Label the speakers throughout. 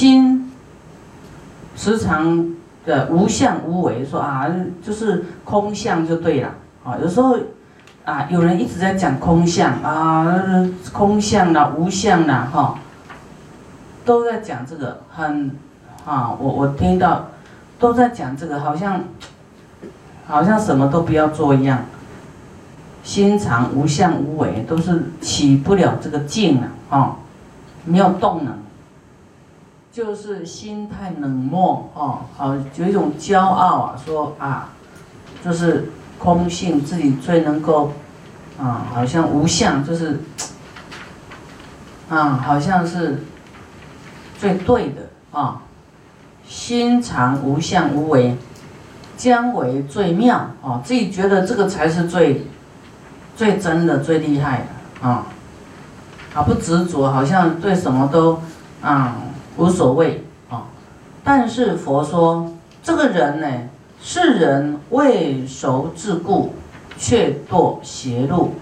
Speaker 1: 心时常的无相无为，说啊，就是空相就对了啊。有时候啊，有人一直在讲空相啊，空相啦，无相啦，哈，都在讲这个，很啊，我我听到都在讲这个，好像好像什么都不要做一样。心常无相无为，都是起不了这个劲了啊，没有动能，就是心态冷漠哦，好有一种骄傲啊，说啊，就是空性自己最能够啊，好像无相就是啊，好像是最对的啊，心常无相无为，将为最妙啊，自己觉得这个才是最。最真的、最厉害的啊，啊不执着，好像对什么都啊无所谓啊。但是佛说，这个人呢，世人未熟自故，却堕邪路。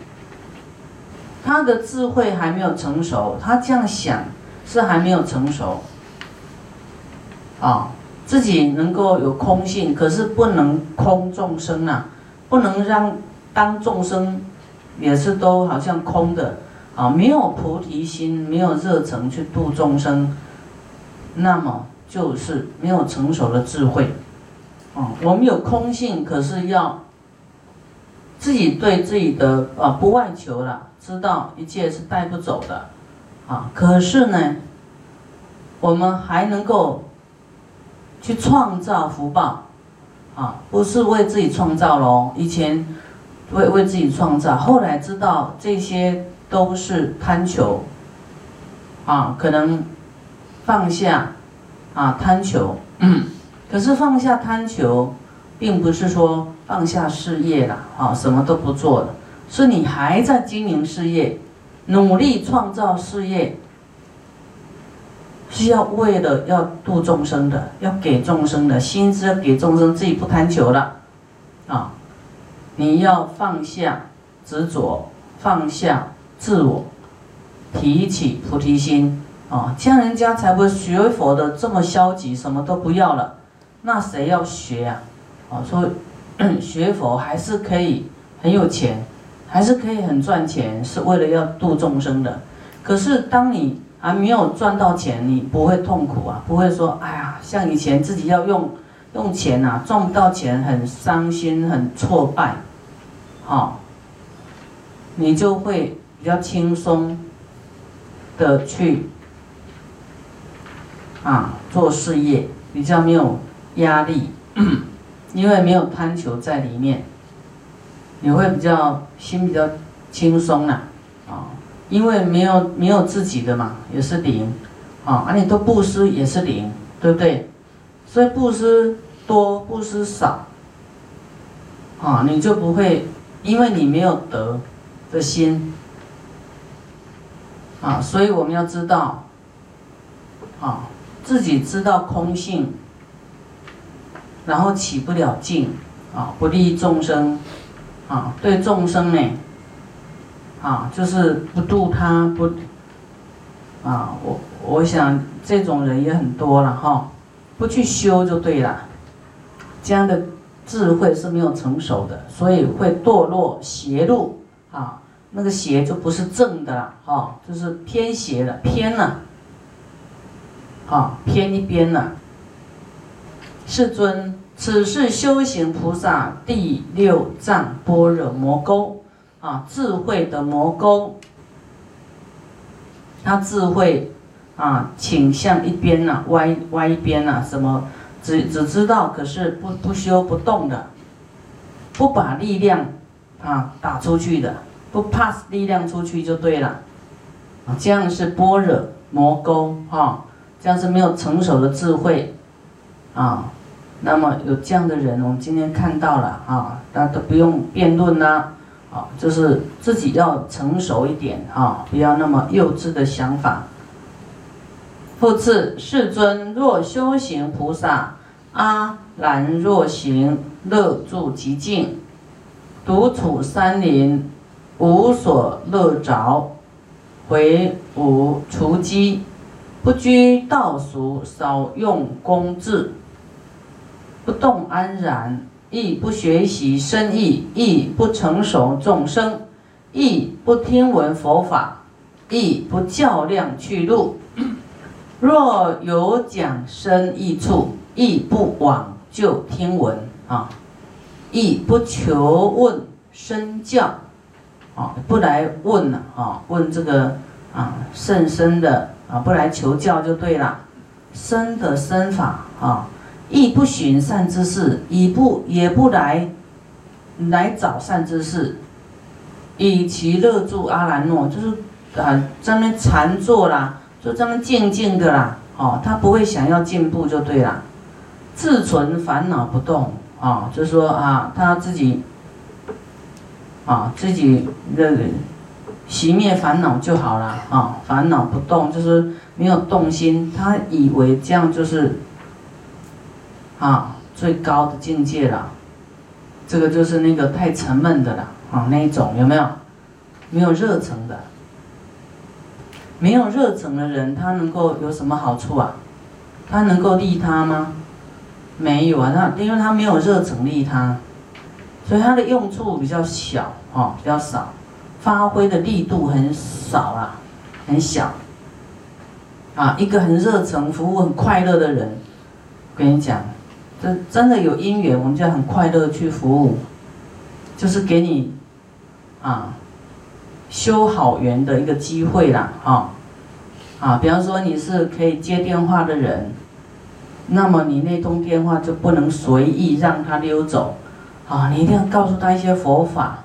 Speaker 1: 他的智慧还没有成熟，他这样想是还没有成熟啊。自己能够有空性，可是不能空众生啊，不能让当众生。也是都好像空的啊，没有菩提心，没有热诚去度众生，那么就是没有成熟的智慧啊。我们有空性，可是要自己对自己的啊不外求了，知道一切是带不走的啊。可是呢，我们还能够去创造福报啊，不是为自己创造喽，以前。为为自己创造，后来知道这些都是贪求，啊，可能放下，啊，贪求，嗯，可是放下贪求，并不是说放下事业了，啊，什么都不做了，是你还在经营事业，努力创造事业，是要为了要度众生的，要给众生的心思要给众生，自己不贪求了，啊。你要放下执着，放下自我，提起菩提心啊，这样人家才不会学佛的这么消极，什么都不要了。那谁要学呀？啊，说学佛还是可以很有钱，还是可以很赚钱，是为了要度众生的。可是当你还没有赚到钱，你不会痛苦啊，不会说哎呀，像以前自己要用用钱呐，赚不到钱很伤心，很挫败。好，你就会比较轻松的去啊做事业，比较没有压力，因为没有贪求在里面，你会比较心比较轻松啦，啊，因为没有没有自己的嘛，也是零，啊，而你都布施也是零，对不对？所以布施多布施少，啊，你就不会。因为你没有得的心，啊，所以我们要知道，啊，自己知道空性，然后起不了劲，啊，不利众生，啊，对众生呢，啊，就是不度他不，啊，我我想这种人也很多了哈，不去修就对了，这样的。智慧是没有成熟的，所以会堕落邪路啊。那个邪就不是正的了，哈，就是偏邪了，偏了，啊偏一边了。世尊，此是修行菩萨第六藏般若魔沟啊，智慧的魔沟。他智慧啊倾向一边呐，歪歪一边呐，什么？只只知道，可是不不修不动的，不把力量啊打出去的，不 pass 力量出去就对了，啊，这样是般若魔沟哈，这样是没有成熟的智慧，啊，那么有这样的人，我们今天看到了啊，大家都不用辩论啦，啊，就是自己要成熟一点啊，不要那么幼稚的想法。复次，世尊若修行菩萨，阿兰若行乐住极静，独处山林，无所乐着，回无除饥，不拘道俗，少用功智，不动安然，亦不学习深意，亦不成熟众生，亦不听闻佛法，亦不较量去路。若有讲深意处，亦不往就听闻啊，亦不求问身教啊，不来问啊，问这个啊甚深的。啊，不来求教就对了，生的生法啊，亦不寻善之事，以不也不来来找善之事，以其乐住阿兰诺，就是啊在那禅坐啦，就这么静静的啦，哦，他不会想要进步就对了，自存烦恼不动啊，就是说啊，他自己啊自己的。熄灭烦恼就好了啊！烦恼不动，就是没有动心。他以为这样就是啊最高的境界了。这个就是那个太沉闷的了啊，那一种有没有？没有热忱的，没有热忱的人，他能够有什么好处啊？他能够利他吗？没有啊，他因为他没有热忱利他，所以他的用处比较小啊，比较少。发挥的力度很少啊，很小。啊，一个很热诚、服务很快乐的人，跟你讲，真真的有因缘，我们就很快乐去服务，就是给你啊修好缘的一个机会啦，啊啊，比方说你是可以接电话的人，那么你那通电话就不能随意让他溜走，啊，你一定要告诉他一些佛法。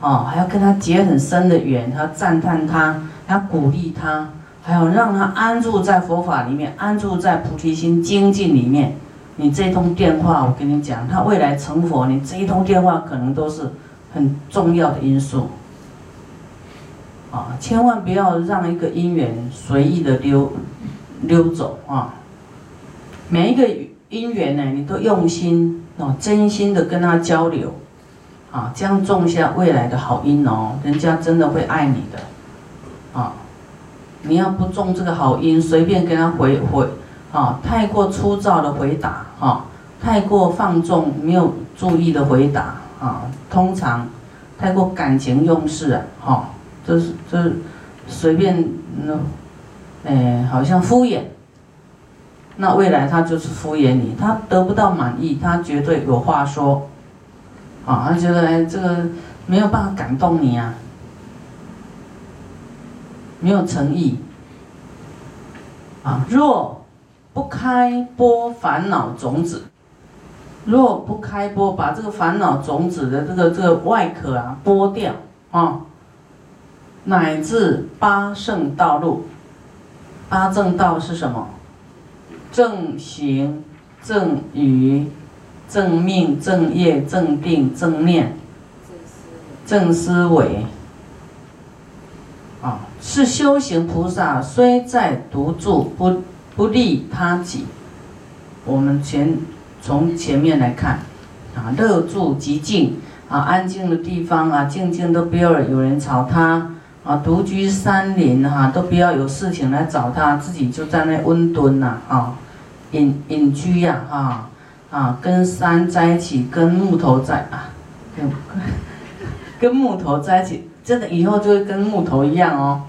Speaker 1: 哦，还要跟他结很深的缘，还要赞叹他，还要鼓励他，还要让他安住在佛法里面，安住在菩提心精进里面。你这通电话，我跟你讲，他未来成佛，你这一通电话可能都是很重要的因素。啊，千万不要让一个因缘随意的溜溜走啊！每一个因缘呢，你都用心哦，真心的跟他交流。啊，这样种下未来的好因哦，人家真的会爱你的，啊，你要不种这个好因，随便跟他回回，啊，太过粗糙的回答，啊，太过放纵没有注意的回答，啊，通常太过感情用事啊，哈，就是就是随便那，哎，好像敷衍，那未来他就是敷衍你，他得不到满意，他绝对有话说。啊，他觉得哎，这个没有办法感动你啊，没有诚意。啊，若不开播烦恼种子，若不开播，把这个烦恼种子的这个这个外壳啊剥掉啊，乃至八圣道路，八正道是什么？正行，正语。正命、正业、正定、正念、正思维，啊，是修行菩萨虽在独住，不不利他己。我们前从前面来看，啊，乐住极静，啊，安静的地方啊，静静都不要有人吵他，啊，独居山林哈，都不要有事情来找他，自己就在那温蹲呐，啊，隐隐居呀，啊。啊，跟山在一起，跟木头在啊，跟跟木头在一起，真的以后就会跟木头一样哦。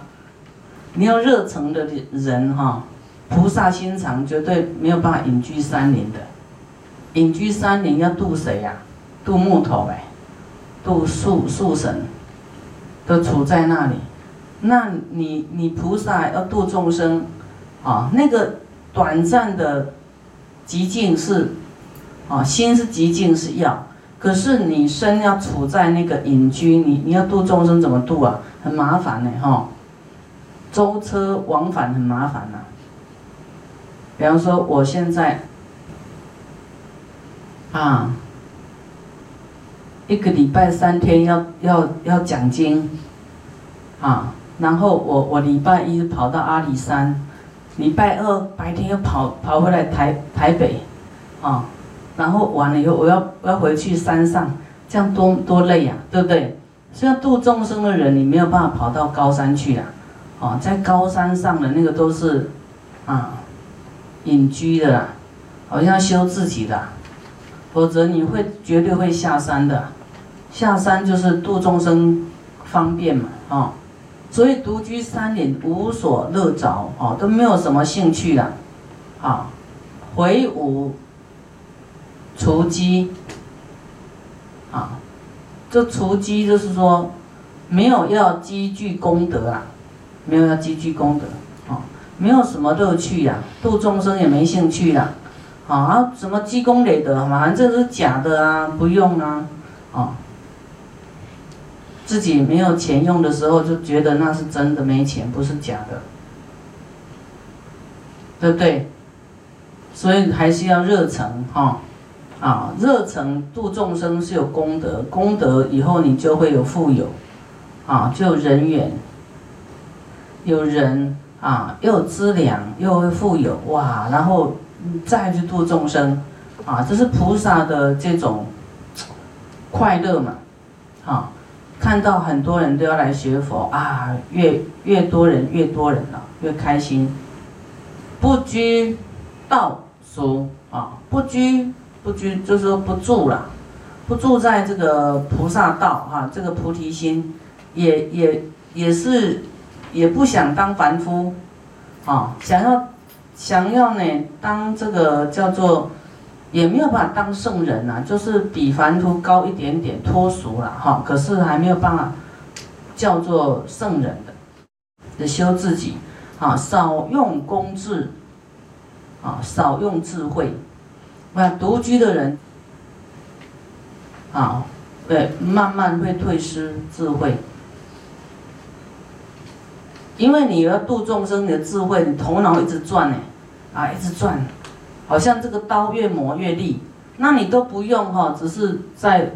Speaker 1: 你有热诚的人哈，菩萨心肠绝对没有办法隐居山林的。隐居山林要渡谁呀？渡木头呗，渡树树神，都处在那里。那你你菩萨要度众生，啊，那个短暂的极静是。啊，心是极静是要，可是你身要处在那个隐居，你你要度众生怎么度啊？很麻烦呢，哈，舟车往返很麻烦呐。比方说，我现在啊，一个礼拜三天要要要讲经，啊，然后我我礼拜一跑到阿里山，礼拜二白天又跑跑回来台台北，啊。然后完了以后，我要我要回去山上，这样多多累呀，对不对？所以度众生的人，你没有办法跑到高山去啊，哦，在高山上的那个都是啊隐居的啦，好像修自己的，否则你会绝对会下山的。下山就是度众生方便嘛，啊，所以独居山林无所乐着，哦，都没有什么兴趣了，啊，回五除积，啊，这除积就是说没有要积聚功德啊，没有要积聚功德，啊，没有什么乐趣呀，度众生也没兴趣了，啊，什么积功累德，反正是假的啊，不用啊，啊。自己没有钱用的时候，就觉得那是真的没钱，不是假的，对不对？所以还是要热诚哈，啊，热诚度众生是有功德，功德以后你就会有富有，啊，就有人缘，有人啊，又有资粮，又会富有哇，然后再去度众生，啊，这是菩萨的这种快乐嘛，啊。看到很多人都要来学佛啊，越越多人越多人了，越开心。不拘道俗啊，不拘不居就是说不住了，不住在这个菩萨道哈，这个菩提心也也也是也不想当凡夫啊，想要想要呢当这个叫做。也没有办法当圣人呐，就是比凡夫高一点点脱俗了哈，可是还没有办法叫做圣人的，的修自己啊，少用功智啊，少用智慧，那独居的人啊，对，慢慢会退失智慧，因为你要度众生，你的智慧，你头脑一直转呢，啊，一直转。好像这个刀越磨越利，那你都不用哈，只是在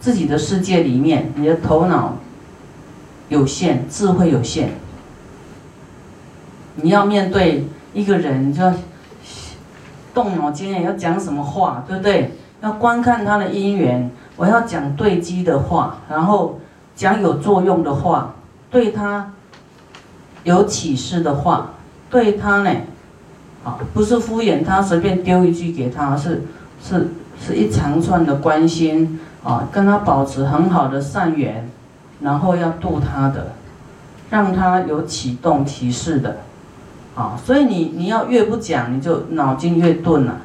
Speaker 1: 自己的世界里面，你的头脑有限，智慧有限。你要面对一个人，就要动脑筋，要讲什么话，对不对？要观看他的因缘，我要讲对机的话，然后讲有作用的话，对他有启示的话，对他呢？啊，不是敷衍他，随便丢一句给他，是是是一长串的关心啊，跟他保持很好的善缘，然后要度他的，让他有启动启示的，啊，所以你你要越不讲，你就脑筋越钝了，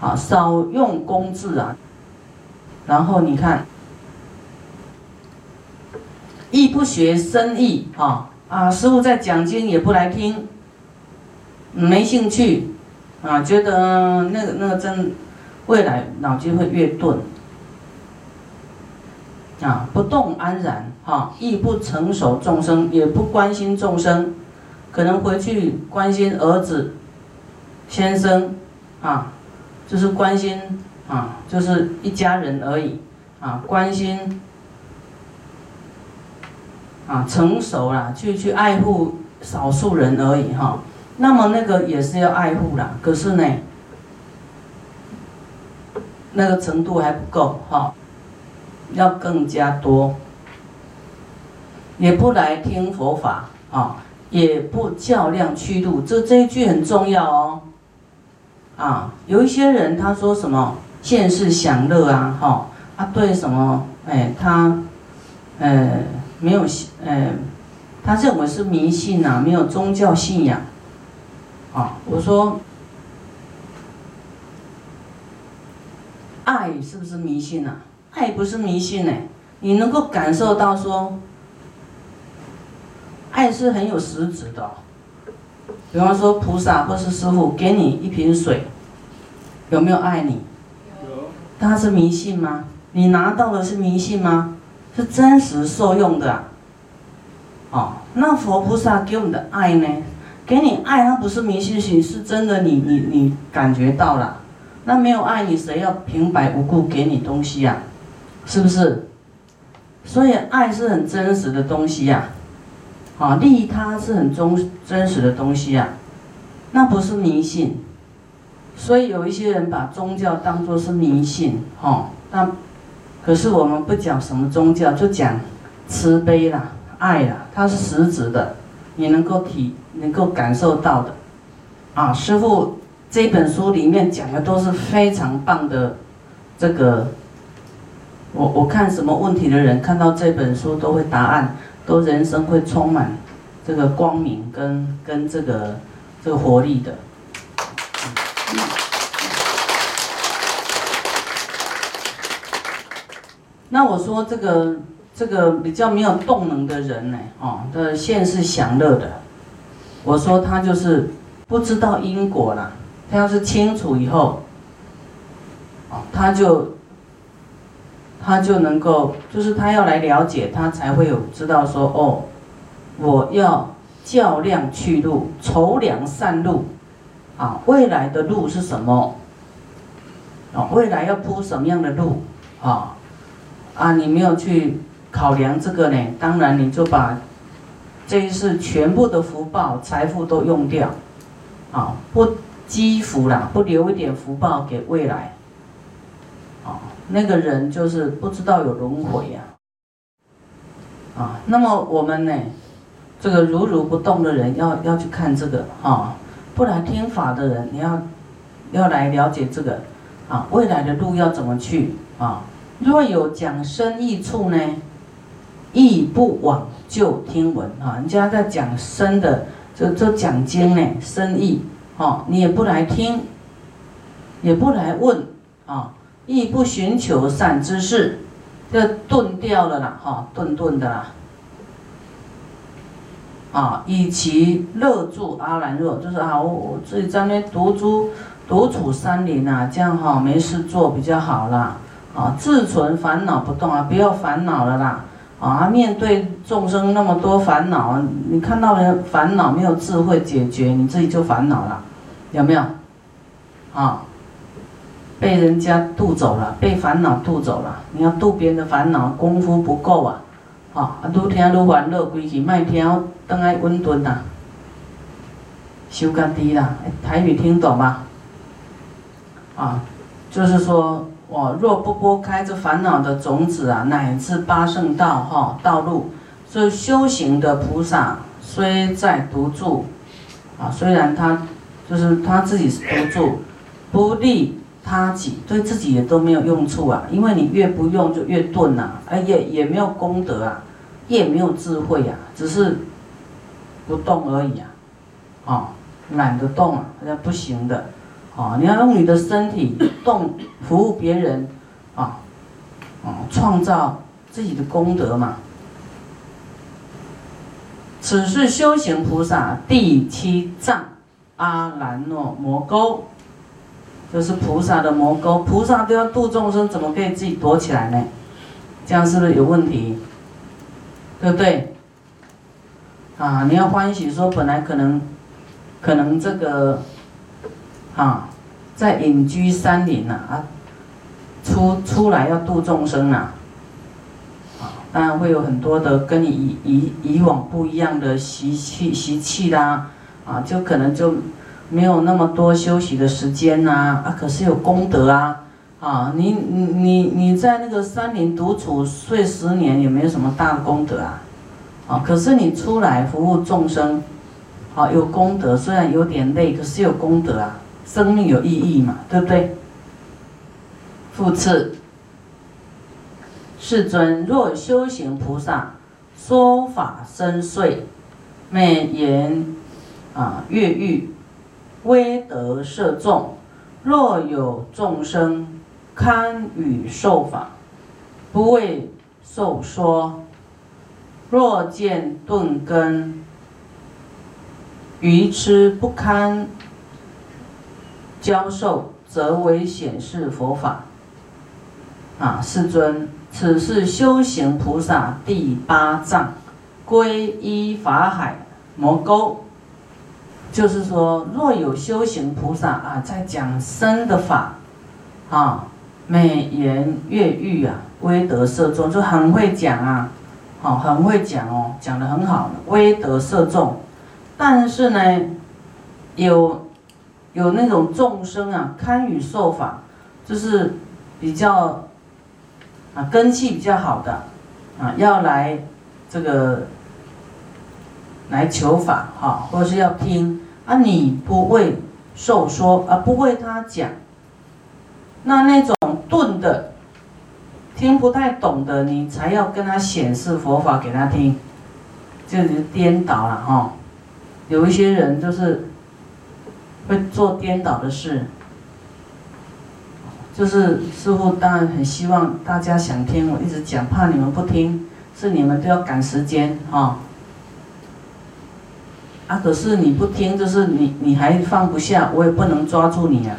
Speaker 1: 啊，少用功字啊，然后你看，亦不学深意啊啊，师傅在讲经也不来听。没兴趣，啊，觉得那个那个真，未来脑筋会越钝，啊，不动安然，哈，亦不成熟众生，也不关心众生，可能回去关心儿子、先生，啊，就是关心啊，就是一家人而已，啊，关心，啊，成熟了，去去爱护少数人而已，哈。那么那个也是要爱护啦，可是呢，那个程度还不够哈，要更加多，也不来听佛法啊，也不较量去度，这这一句很重要哦。啊，有一些人他说什么现世享乐啊，哈，啊对什么，哎他，呃没有信，呃他认为是迷信呐，没有宗教信仰。啊，我说，爱是不是迷信啊？爱不是迷信呢，你能够感受到说，爱是很有实质的。比方说菩萨或是师傅给你一瓶水，有没有爱你？有。他是迷信吗？你拿到的是迷信吗？是真实受用的。哦，那佛菩萨给我们的爱呢？给你爱，它不是迷信型，是真的。你你你感觉到了，那没有爱你，谁要平白无故给你东西呀？是不是？所以爱是很真实的东西呀，啊，啊利他是很忠真实的东西呀，那不是迷信。所以有一些人把宗教当作是迷信，哈，那可是我们不讲什么宗教，就讲慈悲啦、爱啦，它是实质的，你能够体。能够感受到的，啊，师傅这本书里面讲的都是非常棒的，这个，我我看什么问题的人看到这本书都会答案，都人生会充满这个光明跟跟这个这个活力的。那我说这个这个比较没有动能的人呢，哦，的现是享乐的。我说他就是不知道因果了。他要是清楚以后，哦，他就他就能够，就是他要来了解，他才会有知道说，哦，我要较量去路，筹量善路，啊，未来的路是什么？啊，未来要铺什么样的路？啊？啊，你没有去考量这个呢，当然你就把这一世全部的福报、财富都用掉，啊，不积福啦，不留一点福报给未来，那个人就是不知道有轮回呀，啊，那么我们呢，这个如如不动的人要要去看这个啊，不然听法的人你要要来了解这个，啊，未来的路要怎么去啊？若有讲生意处呢，亦不往就听闻啊！人家在讲生的，这这讲经呢，生意哦，你也不来听，也不来问啊，亦不寻求善知识，这顿掉了啦，哈，顿顿的啦，啊，以其乐住阿兰若，就是啊，我我自己在那独住独处山林啊，这样哈，没事做比较好啦。啊，自存烦恼不动啊，不要烦恼了啦！啊，面对众生那么多烦恼，你看到人烦恼没有智慧解决，你自己就烦恼了，有没有？啊，被人家渡走了，被烦恼渡走了。你要渡别人的烦恼，功夫不够啊！啊，愈听愈烦乐，归去卖听，等爱温顿呐，修家低啦。台语听懂吗？啊，就是说。我若不拨开这烦恼的种子啊，乃至八圣道哈道路，所以修行的菩萨虽在独住，啊，虽然他就是他自己是独住，不利他己，对自己也都没有用处啊。因为你越不用就越钝呐，哎也也没有功德啊，也没有智慧啊，只是不动而已啊，啊，懒得动啊，那不行的。啊，你要用你的身体动服务别人，啊，啊，创造自己的功德嘛。此是修行菩萨第七藏阿兰若魔沟，就是菩萨的魔沟。菩萨都要度众生，怎么可以自己躲起来呢？这样是不是有问题？对不对？啊，你要欢喜说，本来可能，可能这个。啊，在隐居山林呐，啊，出出来要度众生呐，啊，当然会有很多的跟你以以以往不一样的习气习气啦，啊，就可能就没有那么多休息的时间呐，啊，可是有功德啊，啊，你你你你在那个山林独处睡十年也没有什么大功德啊，啊，可是你出来服务众生，啊，有功德，虽然有点累，可是有功德啊。生命有意义嘛？对不对？复次，世尊若修行菩萨说法深邃，美言啊越狱，威德摄众，若有众生堪与受法，不为受说；若见钝根，愚痴不堪。教授则为显示佛法，啊，世尊，此是修行菩萨第八障，皈依法海摩沟。就是说，若有修行菩萨啊，在讲生的法，啊，美言悦欲啊，威德摄众，就很会讲啊，好，很会讲哦，讲的很好，威德摄众。但是呢，有。有那种众生啊，堪与受法，就是比较啊根气比较好的啊，要来这个来求法哈，或者是要听啊，你不为受说，而不为他讲。那那种钝的，听不太懂的，你才要跟他显示佛法给他听，就是颠倒了哈。有一些人就是会做颠倒的事，就是师傅当然很希望大家想听，我一直讲，怕你们不听，是你们都要赶时间哈。啊，可是你不听，就是你你还放不下，我也不能抓住你啊，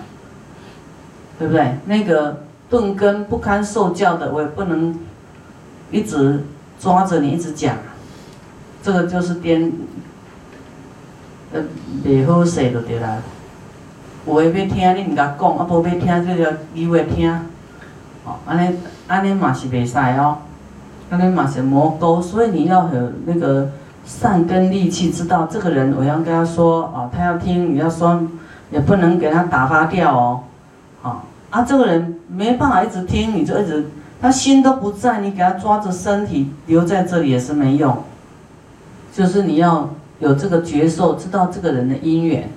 Speaker 1: 对不对？那个钝根不堪受教的，我也不能一直抓着你一直讲，这个就是颠，呃，袂好势就对啦。有诶要听，你毋甲讲，啊无要听，就要你话听，哦，安尼安尼嘛是袂使哦，安尼嘛是魔沟，所以你要有那个。善根利器，知道这个人，我要跟他说哦，他要听，你要说，也不能给他打发掉哦，好啊，这个人没办法一直听，你就一直，他心都不在，你给他抓着身体留在这里也是没用，就是你要有这个觉受，知道这个人的因缘，